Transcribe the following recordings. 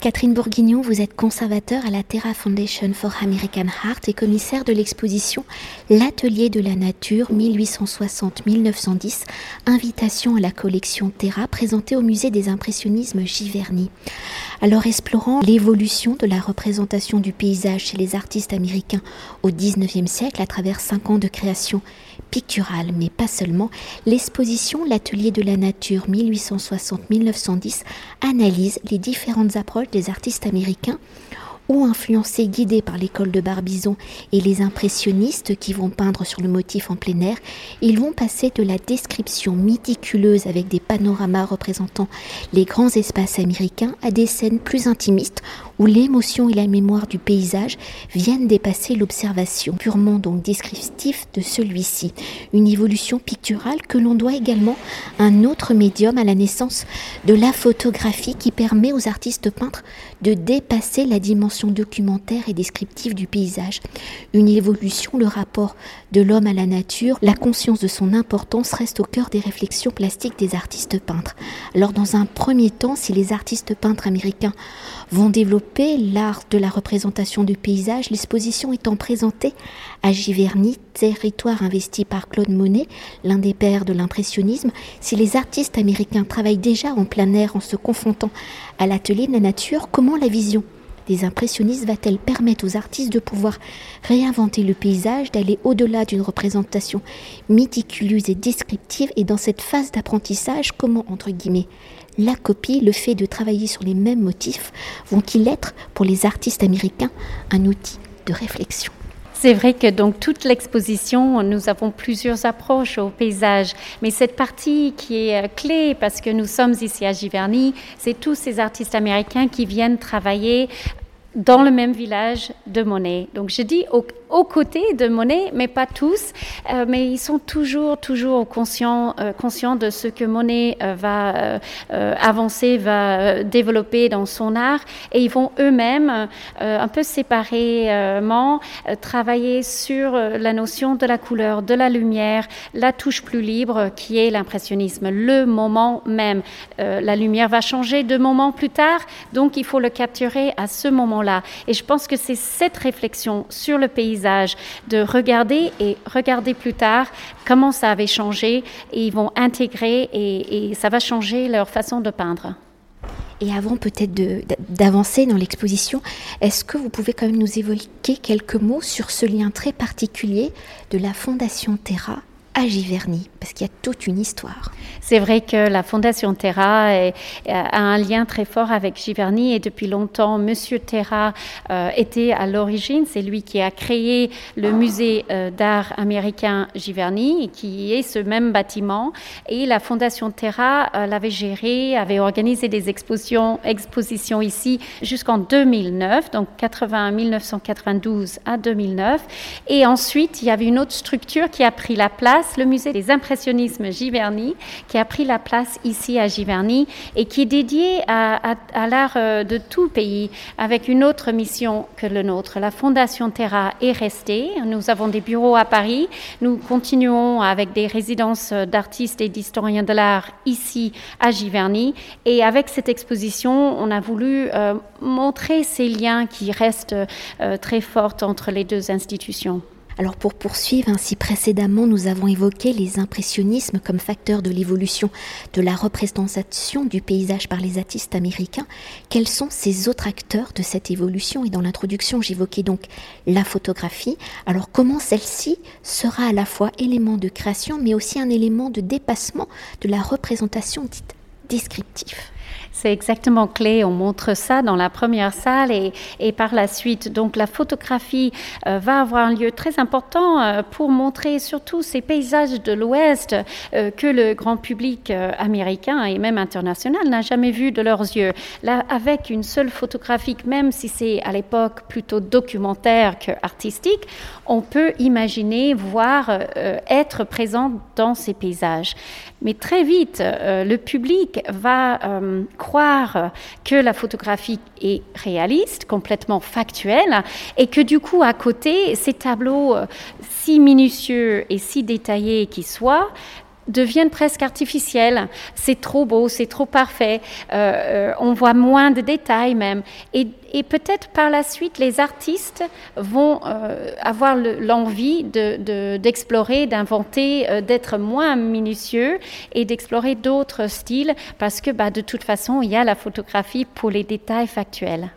Catherine Bourguignon, vous êtes conservateur à la Terra Foundation for American Art et commissaire de l'exposition L'Atelier de la Nature 1860-1910, invitation à la collection Terra présentée au musée des impressionnismes Giverny. Alors explorant l'évolution de la représentation du paysage chez les artistes américains au XIXe siècle à travers cinq ans de création picturale, mais pas seulement, l'exposition L'Atelier de la Nature 1860-1910 analyse les différentes approches des artistes américains ou influencés, guidés par l'école de Barbizon et les impressionnistes qui vont peindre sur le motif en plein air, ils vont passer de la description méticuleuse avec des panoramas représentant les grands espaces américains à des scènes plus intimistes où l'émotion et la mémoire du paysage viennent dépasser l'observation purement donc descriptive de celui-ci. Une évolution picturale que l'on doit également à un autre médium à la naissance de la photographie qui permet aux artistes peintres de dépasser la dimension documentaire et descriptive du paysage. Une évolution, le rapport de l'homme à la nature, la conscience de son importance reste au cœur des réflexions plastiques des artistes peintres. Alors dans un premier temps, si les artistes peintres américains vont développer l'art de la représentation du paysage, l'exposition étant présentée à Giverny, territoire investi par Claude Monet, l'un des pères de l'impressionnisme. Si les artistes américains travaillent déjà en plein air en se confrontant à l'atelier de la nature, comment la vision des impressionnistes va-t-elle permettre aux artistes de pouvoir réinventer le paysage, d'aller au-delà d'une représentation méticuleuse et descriptive? Et dans cette phase d'apprentissage, comment, entre guillemets, la copie, le fait de travailler sur les mêmes motifs, vont-ils être pour les artistes américains un outil de réflexion? C'est vrai que donc toute l'exposition, nous avons plusieurs approches au paysage, mais cette partie qui est euh, clé parce que nous sommes ici à Giverny, c'est tous ces artistes américains qui viennent travailler dans le même village de Monet. Donc je dis aux côtés de Monet, mais pas tous, euh, mais ils sont toujours, toujours conscients, euh, conscients de ce que Monet euh, va avancer, va développer dans son art, et ils vont eux-mêmes, un peu séparément, travailler sur la notion de la couleur, de la lumière, la touche plus libre qui est l'impressionnisme, le moment même. la lumière va changer de moment plus tard, donc il faut le capturer à ce moment Et je pense que c'est cette réflexion sur le paysage, de regarder et regarder plus tard comment ça avait changé, et ils vont intégrer et, et ça va changer leur façon de peindre. Et avant peut-être d'avancer dans l'exposition, est-ce que vous pouvez quand même nous évoquer quelques mots sur ce lien très particulier de la Fondation Terra à Giverny, parce qu'il y a toute une histoire. C'est vrai que la Fondation Terra a un lien très fort avec Giverny et depuis longtemps, Monsieur Terra euh, était à l'origine. C'est lui qui a créé le musée euh, d'art américain Giverny, qui est ce même bâtiment. Et la Fondation Terra euh, l'avait géré, avait organisé des expositions, ici jusqu'en 2009, donc 80, 1992 à 2009. Et ensuite, il y avait une autre structure qui a pris la place le musée des impressionnismes Giverny, qui a pris la place ici à Giverny et qui est dédié à, l'art euh, de tout pays avec une autre mission que le nôtre. La Fondation Terra est restée. Nous avons des bureaux à Paris. Nous continuons avec des résidences d'artistes et d'historiens de l'art ici à Giverny. Et avec cette exposition, on a voulu euh, montrer ces liens qui restent euh, très forts entre les deux institutions. Alors pour poursuivre, ainsi précédemment, nous avons évoqué les impressionnismes comme facteur de l'évolution de la représentation du paysage par les artistes américains. Quels sont ces autres acteurs de cette évolution? Et dans l'introduction, j'évoquais donc la photographie. Alors comment celle-ci sera à la fois élément de création, mais aussi un élément de dépassement de la représentation dite descriptive? C'est exactement clé. On montre ça dans la première salle et, par la suite. Donc la photographie euh, va avoir un lieu très important euh, pour montrer surtout ces paysages de l'Ouest euh, que le grand public américain et même international n'a jamais vu de leurs yeux. Là, avec une seule photographie, même si c'est à l'époque plutôt documentaire que artistique, on peut imaginer, voir, être présent dans ces paysages. Mais très vite, le public va croire que la photographie est réaliste, complètement factuelle, et que du coup, à côté, ces tableaux, euh, si minutieux et si détaillés qu'ils soient, deviennent presque artificielles. C'est trop beau, c'est trop parfait, euh, on voit moins de détails même. Et, peut-être par la suite, les artistes vont avoir l'envie d'explorer, d'inventer, d'être moins minutieux et d'explorer d'autres styles parce que bah, de toute façon, il y a la photographie pour les détails factuels.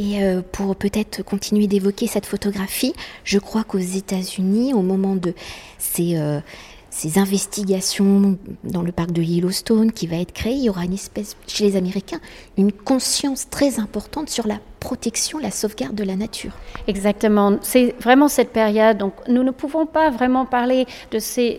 Et euh, pour peut-être continuer d'évoquer cette photographie, je crois qu'aux États-Unis, au moment de ces, euh, ces investigations dans le parc de Yellowstone qui va être créé, il y aura une espèce, chez les Américains, une conscience très importante sur la protection, la sauvegarde de la nature. Exactement, c'est vraiment cette période. Donc nous ne pouvons pas vraiment parler de ces,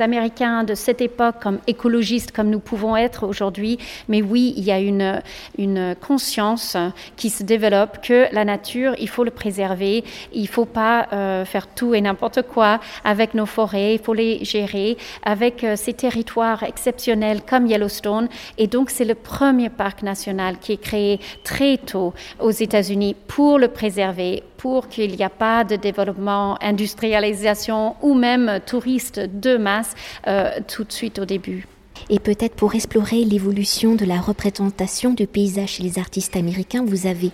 Américains de cette époque comme écologistes comme nous pouvons être aujourd'hui, mais oui, il y a une, une conscience qui se développe que la nature, il faut le préserver, il ne faut pas euh, faire tout et n'importe quoi avec nos forêts, il faut les gérer avec euh, ces territoires exceptionnels comme Yellowstone. Et donc c'est le premier parc national qui est créé très aux États-Unis pour le préserver, pour qu'il n'y ait pas de développement, industrialisation ou même touristes de masse euh, tout de suite au début. Et peut-être pour explorer l'évolution de la représentation du paysage chez les artistes américains, vous avez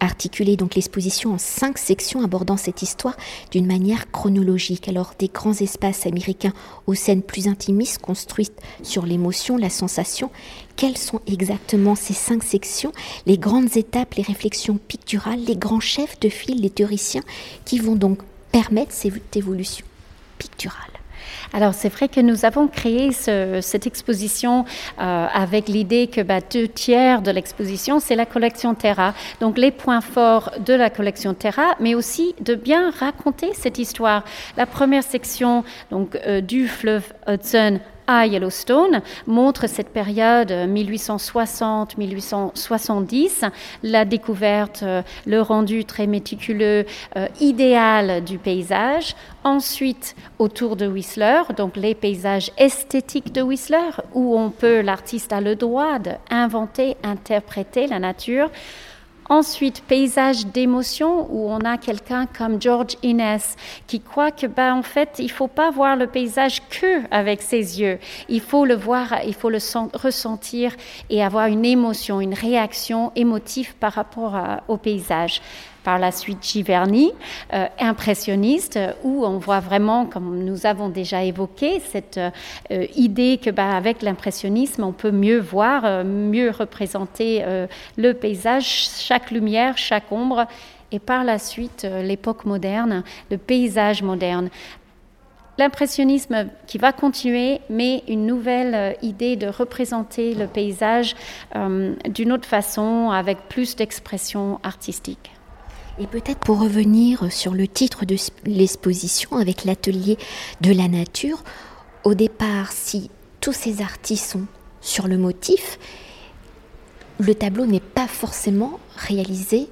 articulé donc l'exposition en cinq sections abordant cette histoire d'une manière chronologique. Alors des grands espaces américains aux scènes plus intimistes construites sur l'émotion, la sensation. Quelles sont exactement ces cinq sections, les grandes étapes, les réflexions picturales, les grands chefs de file, les théoriciens qui vont donc permettre cette évolution picturale alors c'est vrai que nous avons créé cette exposition euh, avec l'idée que bah, deux tiers de l'exposition, c'est la collection Terra. Donc les points forts de la collection Terra, mais aussi de bien raconter cette histoire. La première section donc, euh, du fleuve Hudson à Yellowstone montre cette période 1860-1870, euh, la découverte, euh, le rendu très méticuleux, euh, idéal du paysage. Ensuite, autour de Whistler, donc les paysages esthétiques de Whistler, où on peut, l'artiste a le droit d'inventer, interpréter la nature. Ensuite, paysage d'émotion, où on a quelqu'un comme George Innes qui croit que, ben, en fait, il faut pas voir le paysage que avec ses yeux. Il faut le voir, il faut le ressentir et avoir une émotion, une réaction émotive par rapport au paysage par la suite Giverny, euh, impressionniste, où on voit vraiment, comme nous avons déjà évoqué, cette euh, idée que bah, avec l'impressionnisme, on peut mieux voir, euh, mieux représenter le paysage, chaque lumière, chaque ombre, et par la suite l'époque moderne, le paysage moderne. L'impressionnisme qui va continuer, mais une nouvelle idée de représenter le paysage d'une autre façon, avec plus d'expression artistique. Et peut-être pour revenir sur le titre de l'exposition avec l'atelier de la nature, au départ, si tous ces artistes sont sur le motif, le tableau n'est pas forcément réalisé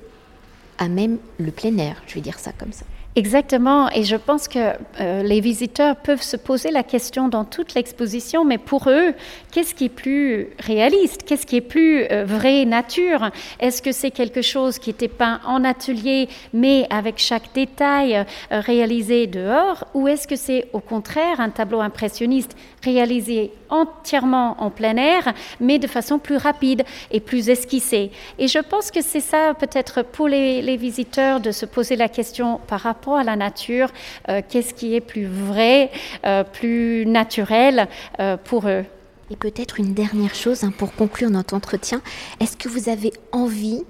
à même le plein air, je vais dire ça comme ça. Exactement, et je pense que euh, les visiteurs peuvent se poser la question dans toute l'exposition, mais pour eux, qu'est-ce qui est plus réaliste? Qu'est-ce qui est plus euh, vraie nature? Est-ce que c'est quelque chose qui était peint en atelier, mais avec chaque détail euh, réalisé dehors, ou est-ce que c'est au contraire un tableau impressionniste réalisé entièrement en plein air, mais de façon plus rapide et plus esquissée? Et je pense que c'est ça peut-être pour les, les visiteurs de se poser la question par rapport à la nature, euh, qu'est-ce qui est plus vrai, euh, plus naturel euh, pour eux. Et peut-être une dernière chose hein, pour conclure notre entretien, est-ce que vous avez envie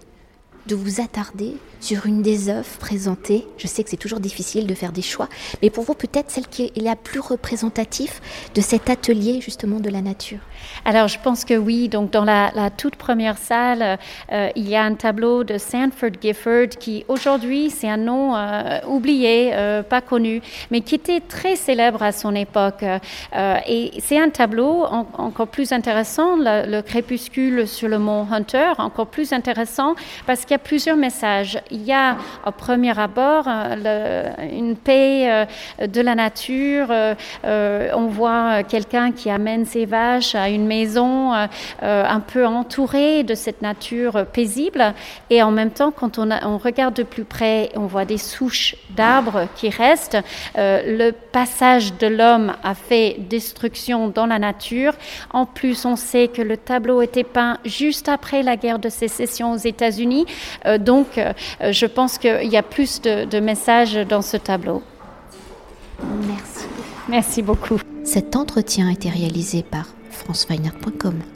de vous attarder sur une des œuvres présentées. Je sais que c'est toujours difficile de faire des choix, mais pour vous peut-être celle qui est la plus représentative de cet atelier justement de la nature. Alors je pense que oui, donc dans la, toute première salle, euh, il y a un tableau de Sanford Gifford qui aujourd'hui c'est un nom euh, oublié, euh, pas connu, mais qui était très célèbre à son époque. et c'est un tableau encore plus intéressant, le, le, crépuscule sur le mont Hunter, encore plus intéressant parce qu'il a plusieurs messages. Il y a au premier abord une paix de la nature. on voit quelqu'un qui amène ses vaches à une maison un peu entourée de cette nature paisible. Et en même temps, quand on, on regarde de plus près, on voit des souches d'arbres qui restent. le passage de l'homme a fait destruction dans la nature. En plus, on sait que le tableau était peint juste après la guerre de sécession aux États-Unis. Euh, donc, euh, je pense qu'il y a plus de, de messages dans ce tableau. Merci. Merci beaucoup. Cet entretien a été réalisé par franceweiner.com.